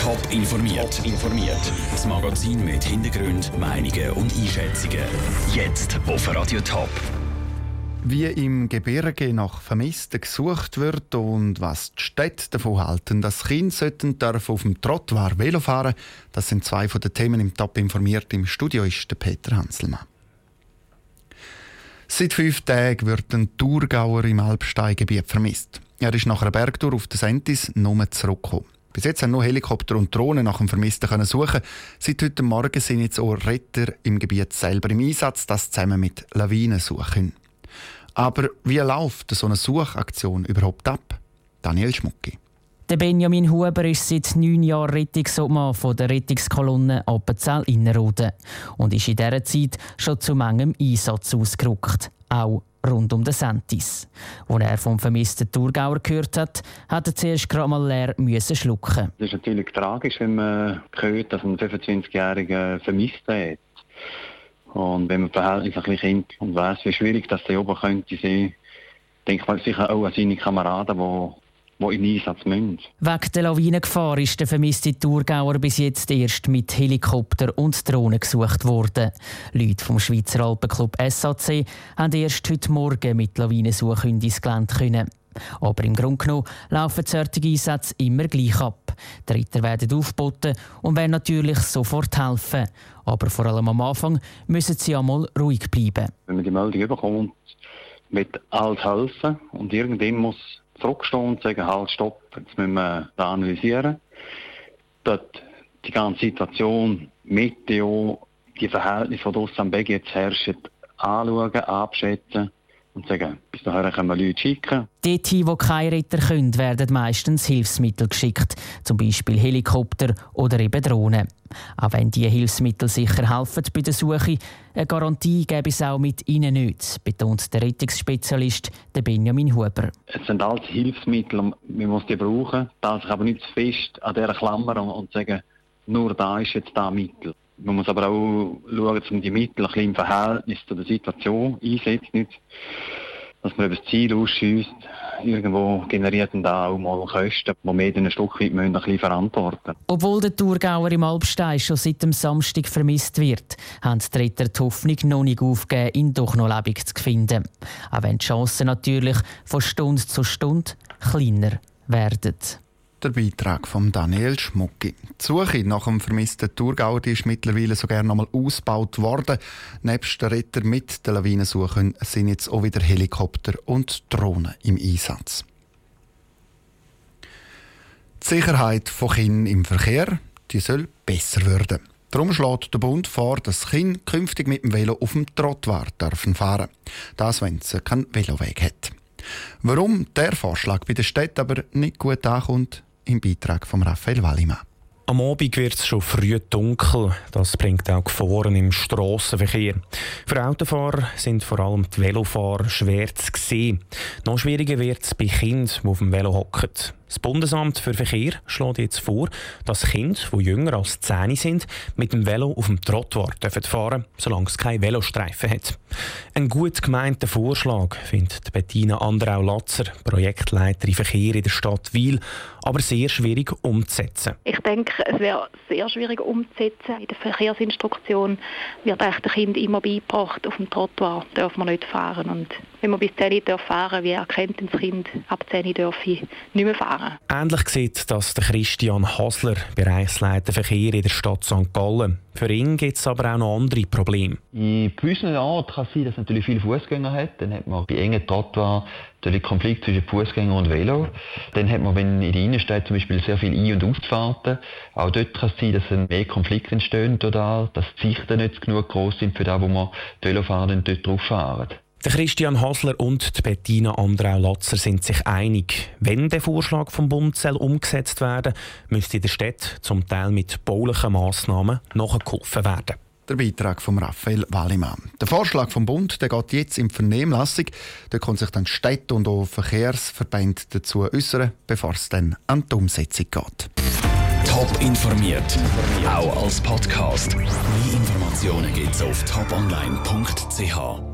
Top informiert. informiert. Das Magazin mit Hintergrund, Meinungen und Einschätzungen. Jetzt auf Radio Top. Wie im Gebirge nach Vermissten gesucht wird und was die Städte davon halten, dass Kinder sollten auf dem Trottoir Velo fahren das sind zwei von den Themen im Top informiert. Im Studio ist der Peter Hanselmann. Seit fünf Tagen wird ein Thurgauer im Alpsteingebiet vermisst. Er ist nach einer Bergtour auf den Sentis nur zurückgekommen. Bis jetzt haben nur Helikopter und Drohnen nach dem Vermissten können suchen. Seit heute Morgen sind jetzt auch Retter im Gebiet selber im Einsatz, das zusammen mit Lawinen suchen. Aber wie läuft so eine Suchaktion überhaupt ab? Daniel Schmucki. Der Benjamin Huber ist seit neun Jahren Rettungsobmann von der Rettungskolonne Appenzell Innerrhoden und ist in dieser Zeit schon zu manchem Einsatz ausgerückt, auch rund um den Sentis. Als er vom vermissten Thurgauer gehört hat, hat er zuerst gerade mal leer müssen schlucken. Das ist natürlich tragisch, wenn man hört, dass ein 25-Jähriger vermisst hat. Und wenn man Verhältnis ein bisschen kennt und weiss, wie schwierig das da oben könnte sein, denkt man sicher auch an seine Kameraden, die die in Einsatz müssen. Wegen der Lawinengefahr ist der vermisste Thurgauer bis jetzt erst mit Helikopter und Drohnen gesucht worden. Leute vom Schweizer Alpenclub SAC haben erst heute Morgen mit Lawinensuche ins Gelände können. Aber im Grunde genommen laufen solche Einsätze immer gleich ab. Die Ritter werden aufgeboten und werden natürlich sofort helfen. Aber vor allem am Anfang müssen sie einmal ruhig bleiben. Wenn man die Meldung bekommt, wird alles helfen und irgendwann muss zurückstehen und sagen, halt, stopp, jetzt müssen wir da analysieren. Dort die ganze Situation, Meteo, die Verhältnisse, die draussen am Berg jetzt herrschen, anschauen, abschätzen und sagen, bis dahin können wir Leute schicken. Dort, wo keine Retter können, werden meistens Hilfsmittel geschickt, zum Beispiel Helikopter oder eben Drohnen. Auch wenn diese Hilfsmittel sicher helfen bei der Suche, eine Garantie gäbe es auch mit ihnen nicht, betont der Rettungsspezialist Benjamin Huber. Es sind alles Hilfsmittel, man muss die brauchen, darf sich aber nicht zu fest an dieser Klammer und, und sagen, nur da ist jetzt das Mittel. Man muss aber auch schauen, man die Mittel ein bisschen im Verhältnis zu der Situation einsetzt. Nicht, dass man über das Ziel ausschießt. Irgendwo generiert dann da auch mal Kosten, die wir ein Stück weit ein bisschen verantworten Obwohl der Thurgauer im Alpstein schon seit dem Samstag vermisst wird, haben die Ritter die Hoffnung noch nicht aufgegeben, ihn doch noch lebendig zu finden. Auch wenn die Chancen natürlich von Stunde zu Stunde kleiner werden der Beitrag von Daniel Schmucki. Die Suche nach dem vermissten Thurgauer ist mittlerweile sogar noch einmal ausgebaut worden. Nebst den Retter mit den Lawinensuchen sind jetzt auch wieder Helikopter und Drohnen im Einsatz. Die Sicherheit von Kindern im Verkehr die soll besser werden. Darum schlägt der Bund vor, dass Kinder künftig mit dem Velo auf dem Trottoir dürfen fahren. Das, wenn es keinen Veloweg hat. Warum der Vorschlag bei der Stadt aber nicht gut ankommt, im Beitrag von Raphael Wallimann. Am Abend wird es schon früh dunkel. Das bringt auch Gefahren im Strassenverkehr. Für Autofahrer sind vor allem die Velofahrer schwer zu sehen. Noch schwieriger wird es bei Kindern, die auf dem Velo hocken. Das Bundesamt für Verkehr schlägt jetzt vor, dass Kinder, die jünger als 10 sind, mit dem Velo auf dem Trottoir fahren dürfen, solange es keine Velostreifen hat. Ein gut gemeinter Vorschlag, findet Bettina Andrau-Latzer, Projektleiterin Verkehr in der Stadt Wiel, aber sehr schwierig umzusetzen. Ich denke, es wäre sehr schwierig umzusetzen. In der Verkehrsinstruktion wird echt dem Kind immer beigebracht, auf dem Trottoir darf man nicht fahren. Und wenn man bis 10 Uhr fahren wie erkennt das Kind, ab 10 Uhr darf ich nicht mehr fahren fahren. Ähnlich sieht das der Christian Hasler, Bereichsleiter Verkehr in der Stadt St. Gallen. Für ihn gibt es aber auch noch andere Probleme. In gewissen Orten kann es sein, dass es natürlich viele Fußgänger hat. Dann hat man bei engen Trottoirs natürlich Konflikt zwischen Fußgänger und Velo. Dann hat man, wenn in der Innenstadt zum Beispiel sehr viele Ein- und Ausfahrten, auch dort kann es sein, dass mehr Konflikte entstehen, dass die Sichten nicht genug groß sind für das, wo man die Velofahrer dort drauf fahren. Der Christian Hasler und die Bettina Andrau-Latzer sind sich einig. Wenn der Vorschlag vom Bund soll umgesetzt werden müsste in der Stadt zum Teil mit baulichen Massnahmen nachgeholfen werden. Der Beitrag von Raphael Wallimann. Der Vorschlag vom Bund der geht jetzt in Vernehmlassung. Da können sich dann Städte und auch Verkehrsverbände dazu äußern, bevor es dann an die Umsetzung geht. Top informiert, auch als Podcast. Mehr Informationen gibt es auf toponline.ch.